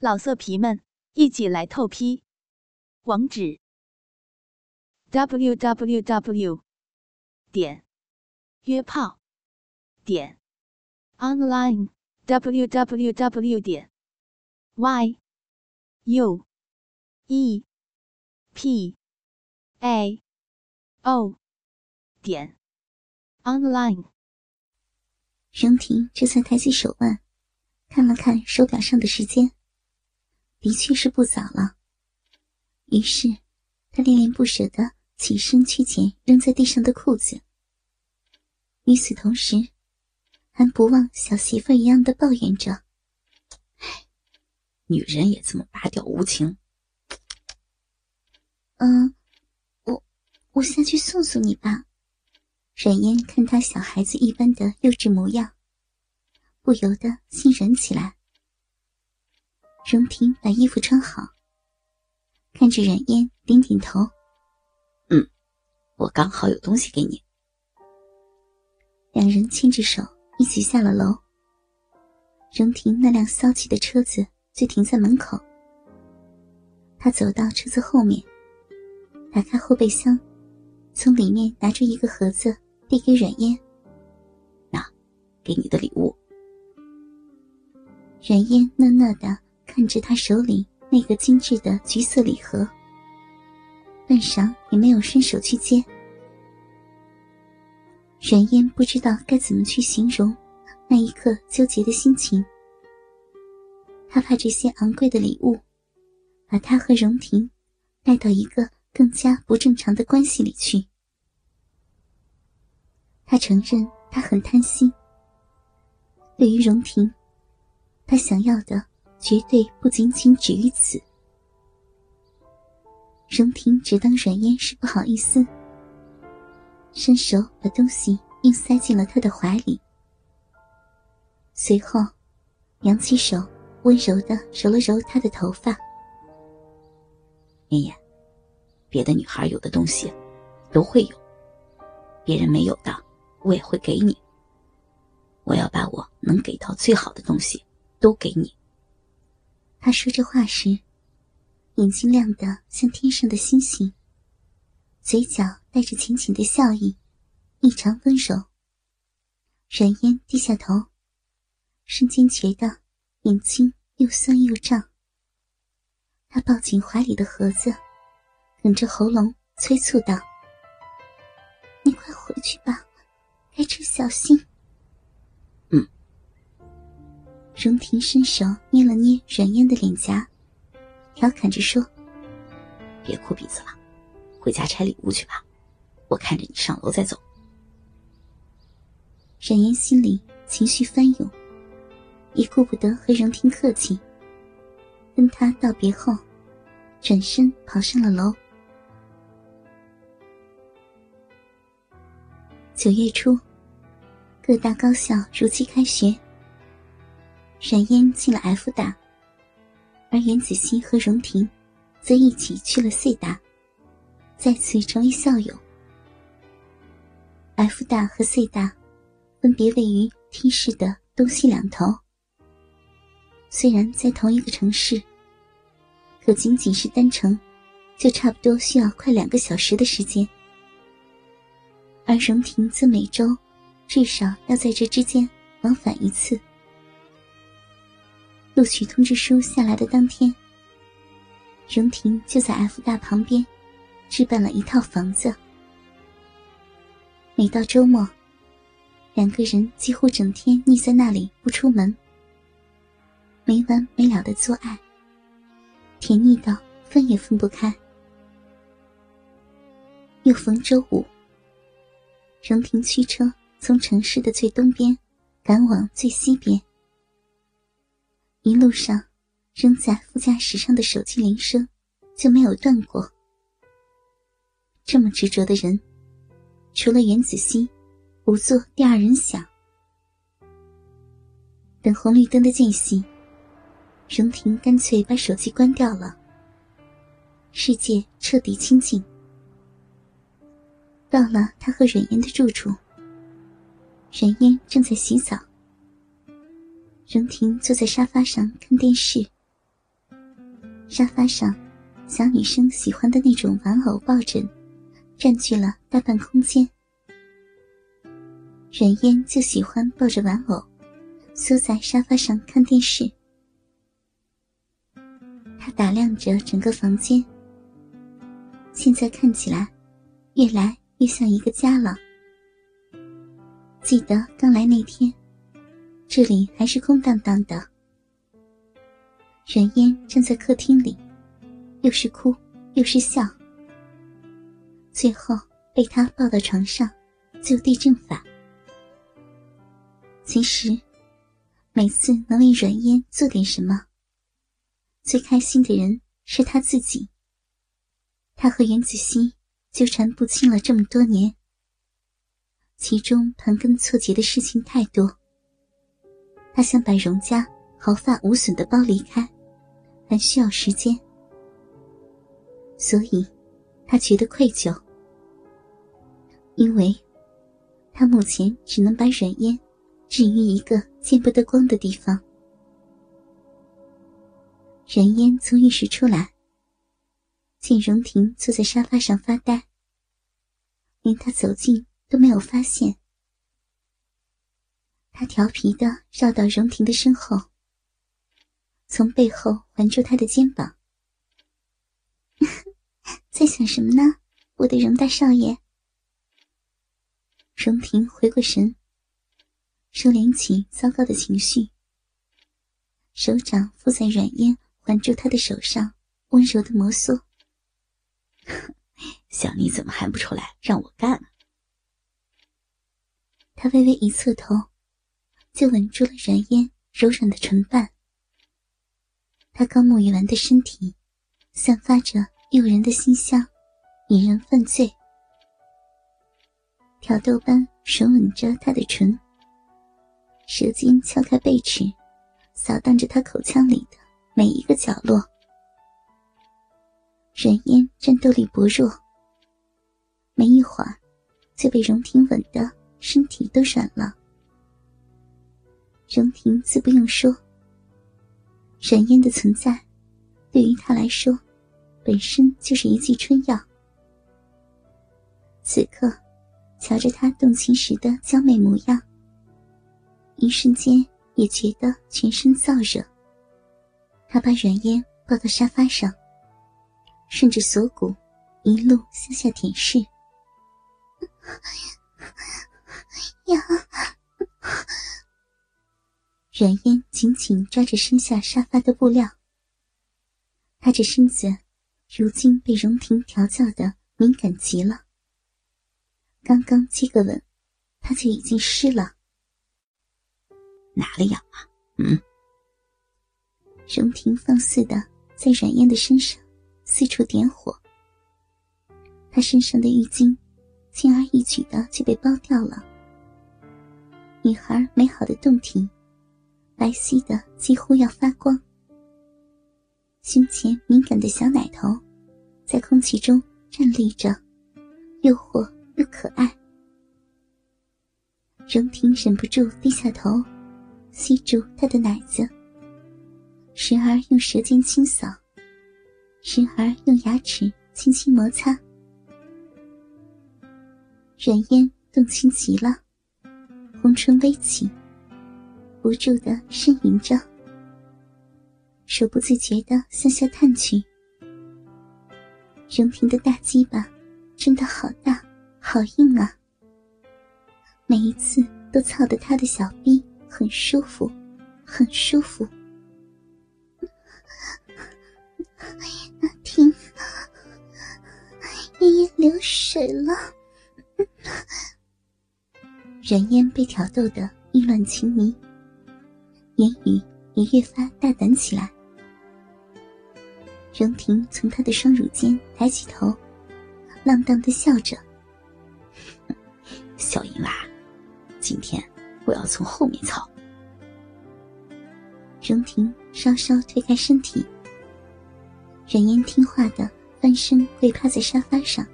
老色皮们，一起来透批！网址：w w w 点约炮点 online w w w 点 y u e p a o 点 online。荣婷这才抬起手腕，看了看手表上的时间。的确是不早了，于是他恋恋不舍的起身去捡扔在地上的裤子。与此同时，还不忘小媳妇一样的抱怨着：“女人也这么拔掉无情。”“嗯，我我下去送送你吧。”冉嫣看他小孩子一般的幼稚模样，不由得心软起来。荣婷把衣服穿好，看着冉嫣点点头：“嗯，我刚好有东西给你。”两人牵着手一起下了楼。荣婷那辆骚气的车子就停在门口。他走到车子后面，打开后备箱，从里面拿出一个盒子递给冉嫣：“那，给你的礼物。”冉嫣讷讷的。看着他手里那个精致的橘色礼盒，半晌也没有伸手去接。冉嫣不知道该怎么去形容那一刻纠结的心情。他怕这些昂贵的礼物把他和荣婷带到一个更加不正常的关系里去。他承认他很贪心。对于荣婷，他想要的。绝对不仅仅止于此。荣婷只当软烟是不好意思，伸手把东西硬塞进了他的怀里，随后扬起手，温柔的揉了揉他的头发。嫣嫣，别的女孩有的东西都会有，别人没有的，我也会给你。我要把我能给到最好的东西都给你。他说这话时，眼睛亮得像天上的星星，嘴角带着浅浅的笑意，异常温柔。冉嫣低下头，瞬间觉得眼睛又酸又胀。他抱紧怀里的盒子，哽着喉咙催促道：“你快回去吧，开车小心。”荣婷伸手捏了捏阮嫣的脸颊，调侃着说：“别哭鼻子了，回家拆礼物去吧。我看着你上楼再走。”冉嫣心里情绪翻涌，也顾不得和荣婷客气，跟他道别后，转身跑上了楼。九月初，各大高校如期开学。冉嫣进了 F 大，而袁子熙和荣婷则一起去了 C 大，再次成为校友。F 大和 C 大分别位于 T 市的东西两头，虽然在同一个城市，可仅仅是单程，就差不多需要快两个小时的时间。而荣婷则每周至少要在这之间往返一次。录取通知书下来的当天，荣婷就在 F 大旁边置办了一套房子。每到周末，两个人几乎整天腻在那里不出门，没完没了的做爱，甜蜜到分也分不开。又逢周五，荣婷驱车从城市的最东边赶往最西边。一路上，扔在副驾驶上的手机铃声就没有断过。这么执着的人，除了袁子熙，不做第二人想。等红绿灯的间隙，荣婷干脆把手机关掉了。世界彻底清静。到了他和阮嫣的住处，阮嫣正在洗澡。荣婷坐在沙发上看电视，沙发上，小女生喜欢的那种玩偶抱枕，占据了大半空间。阮嫣就喜欢抱着玩偶，缩在沙发上看电视。她打量着整个房间，现在看起来，越来越像一个家了。记得刚来那天，这里还是空荡荡的。阮嫣站在客厅里，又是哭又是笑，最后被他抱到床上，就地正法。其实，每次能为阮嫣做点什么，最开心的人是他自己。他和袁子熙纠缠不清了这么多年，其中盘根错节的事情太多。他想把荣家毫发无损的包离开。还需要时间，所以，他觉得愧疚，因为，他目前只能把软烟置于一个见不得光的地方。软烟从浴室出来，见荣婷坐在沙发上发呆，连他走近都没有发现。他调皮的绕到荣婷的身后。从背后环住他的肩膀，在想什么呢，我的荣大少爷？荣婷回过神，收敛起糟糕的情绪，手掌附在软烟环住他的手上，温柔的摩挲。想你怎么还不出来让我干？他微微一侧头，就吻住了软烟柔软的唇瓣。他刚沐浴完的身体，散发着诱人的馨香，引人犯罪。挑逗般吮吻着他的唇，舌尖敲开背齿，扫荡着他口腔里的每一个角落。阮嫣战斗力薄弱，没一会儿就被荣婷吻得身体都软了。荣婷自不用说。冉嫣的存在，对于他来说，本身就是一剂春药。此刻，瞧着他动情时的娇媚模样，一瞬间也觉得全身燥热。他把软烟抱到沙发上，顺着锁骨一路向下舔舐，呀。阮嫣紧紧抓着身下沙发的布料，她这身子如今被荣婷调教的敏感极了。刚刚接个吻，她就已经湿了。哪里痒啊？嗯。荣婷放肆的在阮嫣的身上四处点火，她身上的浴巾轻而易举的就被剥掉了。女孩美好的胴体。白皙的几乎要发光，胸前敏感的小奶头，在空气中站立着，诱惑又可爱。荣婷忍不住低下头，吸住他的奶子，时而用舌尖轻扫，时而用牙齿轻轻摩擦。软烟动情极了，红唇微起。不住的呻吟着，手不自觉的向下探去。荣婷的大鸡巴真的好大，好硬啊！每一次都操得他的小臂很舒服，很舒服。那听，嫣嫣流水了。冉嫣被挑逗的意乱情迷。言语也越发大胆起来。荣婷从他的双乳间抬起头，浪荡的笑着：“小淫娃，今天我要从后面操。”荣婷稍稍推开身体，冉嫣听话的翻身跪趴在沙发上，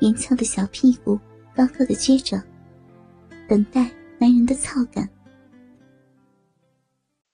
圆翘的小屁股高高的撅着，等待男人的操感。